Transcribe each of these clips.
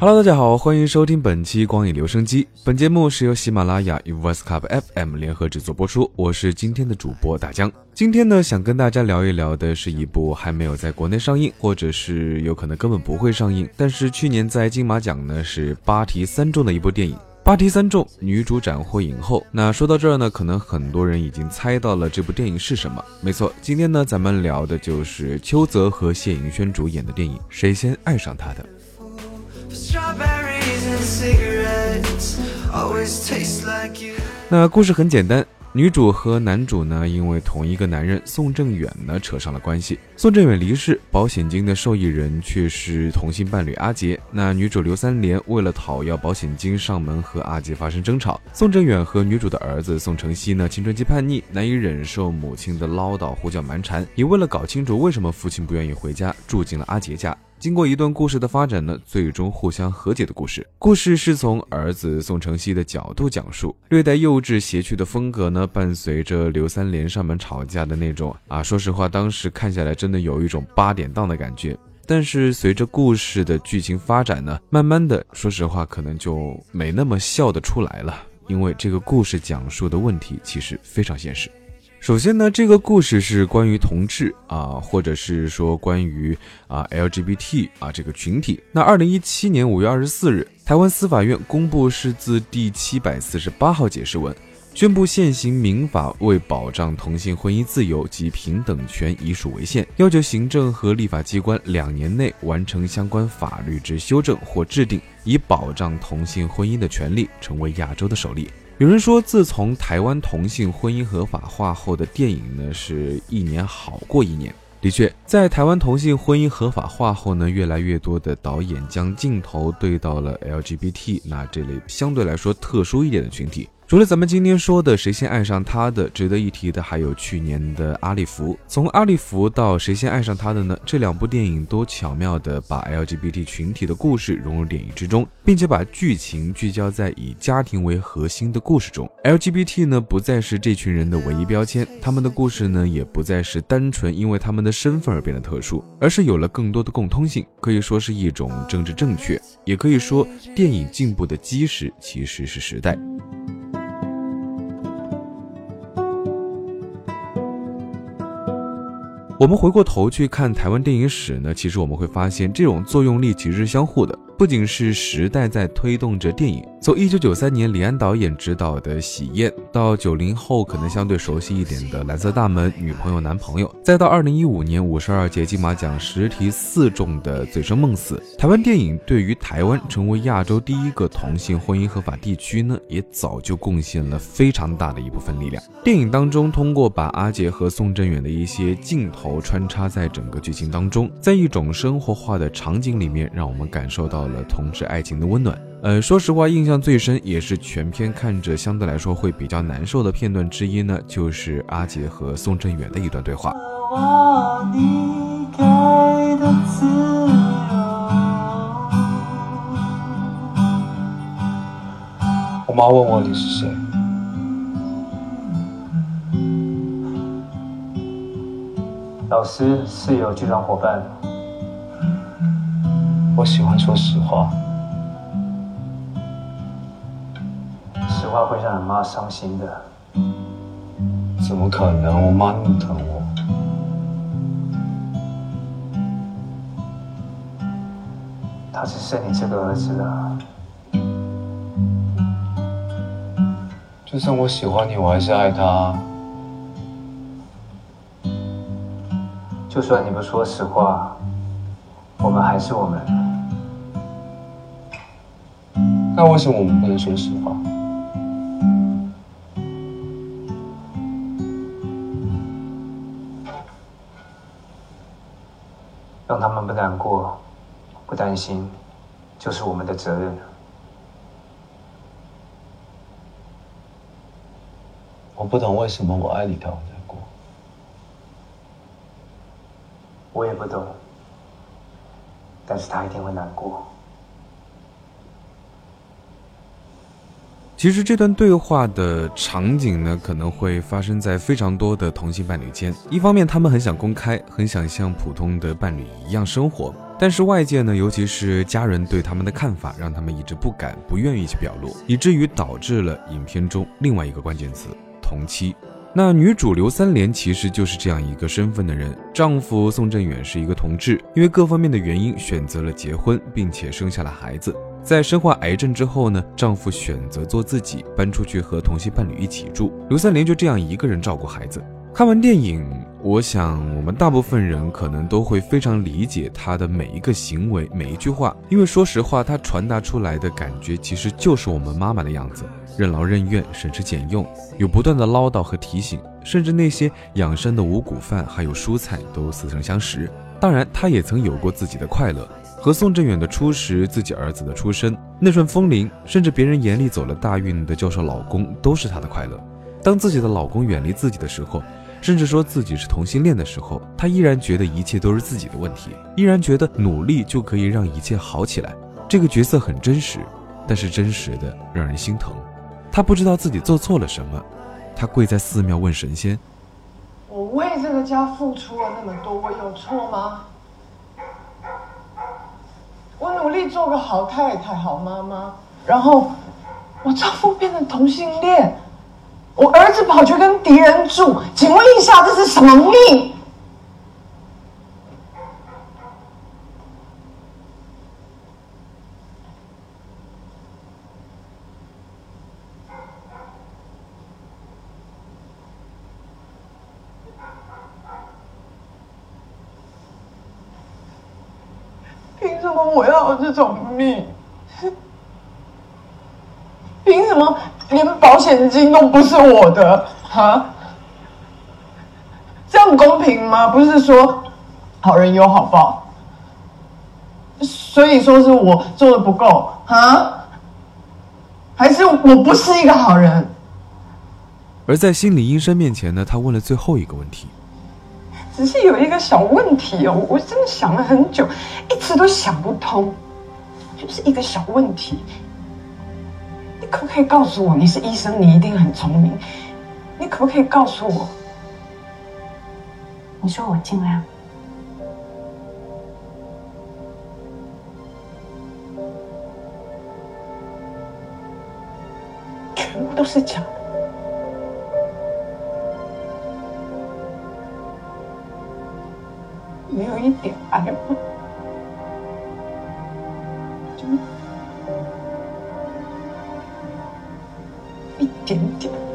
Hello，大家好，欢迎收听本期光影留声机。本节目是由喜马拉雅与 Voice Club FM 联合制作播出。我是今天的主播大江。今天呢，想跟大家聊一聊的是一部还没有在国内上映，或者是有可能根本不会上映，但是去年在金马奖呢是八提三中的一部电影。八题三中，女主斩获影后。那说到这儿呢，可能很多人已经猜到了这部电影是什么。没错，今天呢，咱们聊的就是邱泽和谢盈萱主演的电影《谁先爱上他的》。那故事很简单，女主和男主呢，因为同一个男人宋正远呢扯上了关系。宋正远离世，保险金的受益人却是同性伴侣阿杰。那女主刘三连为了讨要保险金上门和阿杰发生争吵。宋正远和女主的儿子宋承熙呢，青春期叛逆，难以忍受母亲的唠叨、胡搅蛮缠，也为了搞清楚为什么父亲不愿意回家，住进了阿杰家。经过一段故事的发展呢，最终互相和解的故事。故事是从儿子宋承熙的角度讲述，略带幼稚邪趣的风格呢，伴随着刘三连上门吵架的那种啊，说实话，当时看下来真的有一种八点档的感觉。但是随着故事的剧情发展呢，慢慢的，说实话，可能就没那么笑得出来了，因为这个故事讲述的问题其实非常现实。首先呢，这个故事是关于同志啊，或者是说关于啊 LGBT 啊这个群体。那二零一七年五月二十四日，台湾司法院公布释字第七百四十八号解释文，宣布现行民法为保障同性婚姻自由及平等权以属违宪，要求行政和立法机关两年内完成相关法律之修正或制定，以保障同性婚姻的权利，成为亚洲的首例。有人说，自从台湾同性婚姻合法化后的电影呢，是一年好过一年。的确，在台湾同性婚姻合法化后呢，越来越多的导演将镜头对到了 LGBT 那这类相对来说特殊一点的群体。除了咱们今天说的谁先爱上他的，值得一提的还有去年的阿利弗。从阿利弗到谁先爱上他的呢？这两部电影都巧妙地把 LGBT 群体的故事融入电影之中，并且把剧情聚焦在以家庭为核心的故事中。LGBT 呢不再是这群人的唯一标签，他们的故事呢也不再是单纯因为他们的身份而变得特殊，而是有了更多的共通性，可以说是一种政治正确，也可以说电影进步的基石其实是时代。我们回过头去看台湾电影史呢，其实我们会发现这种作用力其实是相互的。不仅是时代在推动着电影，从一九九三年李安导演执导的《喜宴》，到九零后可能相对熟悉一点的《蓝色大门》、女朋友、男朋友，再到二零一五年五十二届金马奖十题四中的《醉生梦死》，台湾电影对于台湾成为亚洲第一个同性婚姻合法地区呢，也早就贡献了非常大的一部分力量。电影当中，通过把阿杰和宋振远的一些镜头穿插在整个剧情当中，在一种生活化的场景里面，让我们感受到。了同志爱情的温暖。呃，说实话，印象最深也是全片看着相对来说会比较难受的片段之一呢，就是阿杰和宋振远的一段对话。我妈问我你是谁，老师、室友、剧场伙伴。我喜欢说实话，实话会让你妈伤心的。怎么可能？我妈那么疼我。她只生你这个儿子啊。就算我喜欢你，我还是爱她。就算你不说实话，我们还是我们。那为什么我们不能说实话？让他们不难过、不担心，就是我们的责任。我不懂为什么我爱你，他会难过。我也不懂，但是他一定会难过。其实这段对话的场景呢，可能会发生在非常多的同性伴侣间。一方面，他们很想公开，很想像普通的伴侣一样生活，但是外界呢，尤其是家人对他们的看法，让他们一直不敢、不愿意去表露，以至于导致了影片中另外一个关键词——同妻。那女主刘三连其实就是这样一个身份的人，丈夫宋振远是一个同志，因为各方面的原因选择了结婚，并且生下了孩子。在身患癌症之后呢，丈夫选择做自己，搬出去和同性伴侣一起住。刘三连就这样一个人照顾孩子。看完电影，我想我们大部分人可能都会非常理解他的每一个行为、每一句话，因为说实话，他传达出来的感觉其实就是我们妈妈的样子，任劳任怨、省吃俭用，有不断的唠叨和提醒，甚至那些养生的五谷饭还有蔬菜都似曾相识。当然，他也曾有过自己的快乐。和宋振远的初识，自己儿子的出生，那顺风铃，甚至别人眼里走了大运的教授老公，都是她的快乐。当自己的老公远离自己的时候，甚至说自己是同性恋的时候，她依然觉得一切都是自己的问题，依然觉得努力就可以让一切好起来。这个角色很真实，但是真实的让人心疼。她不知道自己做错了什么，她跪在寺庙问神仙：“我为这个家付出了那么多，我有错吗？”我努力做个好太太、好妈妈，然后我丈夫变成同性恋，我儿子跑去跟敌人住，请问一下，这是什么命？凭什么我要这种命？凭什么连保险金都不是我的？哈？这样公平吗？不是说好人有好报，所以说是我做的不够哈？还是我不是一个好人？而在心理医生面前呢，他问了最后一个问题。只是有一个小问题哦，我真的想了很久，一直都想不通，就是一个小问题。你可不可以告诉我？你是医生，你一定很聪明。你可不可以告诉我？你说我尽量，全部都是假的。没有一点爱吗？就一点点。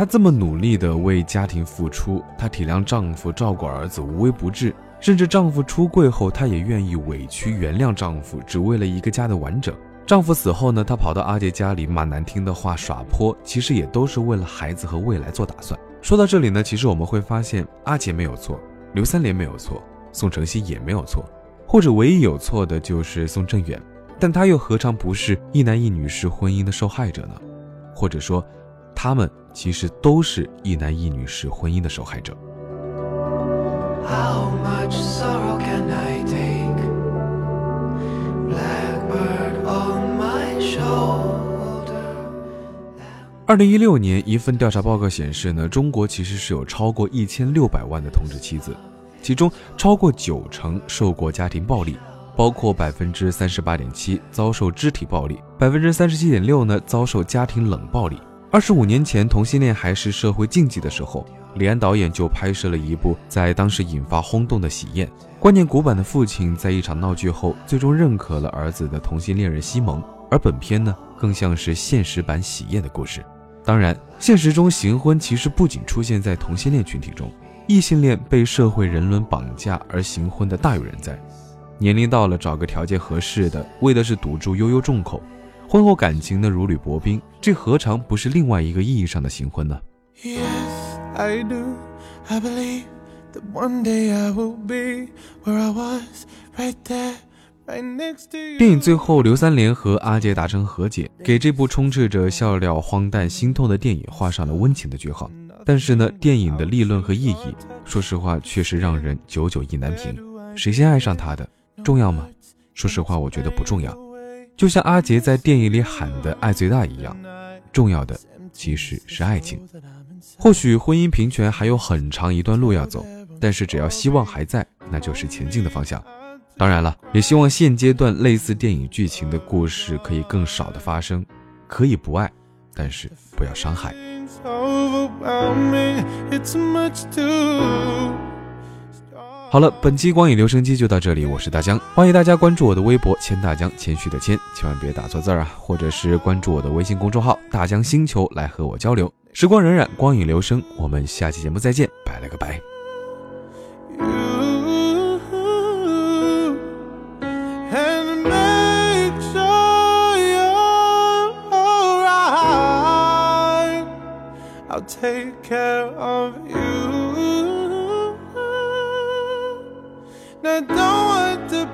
她这么努力的为家庭付出，她体谅丈夫，照顾儿子，无微不至。甚至丈夫出柜后，她也愿意委屈原谅丈夫，只为了一个家的完整。丈夫死后呢，她跑到阿杰家里骂难听的话，耍泼，其实也都是为了孩子和未来做打算。说到这里呢，其实我们会发现，阿杰没有错，刘三连没有错，宋承熙也没有错，或者唯一有错的就是宋振远，但他又何尝不是一男一女式婚姻的受害者呢？或者说，他们？其实都是一男一女式婚姻的受害者。How much sorrow can I take? Blackbird on my shoulder. 二零一六年，一份调查报告显示呢，中国其实是有超过一千六百万的同志妻子，其中超过九成受过家庭暴力，包括百分之三十八点七遭受肢体暴力，百分之三十七点六呢遭受家庭冷暴力。二十五年前，同性恋还是社会禁忌的时候，李安导演就拍摄了一部在当时引发轰动的《喜宴》。观念古板的父亲在一场闹剧后，最终认可了儿子的同性恋人西蒙。而本片呢，更像是现实版《喜宴》的故事。当然，现实中行婚其实不仅出现在同性恋群体中，异性恋被社会人伦绑架而行婚的大有人在。年龄到了，找个条件合适的，为的是堵住悠悠众口。婚后感情呢如履薄冰，这何尝不是另外一个意义上的新婚呢？Yes, I do. I believe that one day I will be where I was, right there.？电影最后，刘三连和阿杰达成和解，给这部充斥着笑料、荒诞、心痛的电影画上了温情的句号。但是呢，电影的立论和意义，说实话，确实让人久久意难平。谁先爱上他的，重要吗？说实话，我觉得不重要。就像阿杰在电影里喊的“爱最大”一样，重要的其实是爱情。或许婚姻平权还有很长一段路要走，但是只要希望还在，那就是前进的方向。当然了，也希望现阶段类似电影剧情的故事可以更少的发生。可以不爱，但是不要伤害。好了，本期光影留声机就到这里，我是大江，欢迎大家关注我的微博千大江，谦虚的谦，千万别打错字儿啊，或者是关注我的微信公众号大江星球来和我交流。时光荏苒，光影留声，我们下期节目再见，拜了个拜。I'll take care of you. I don't want to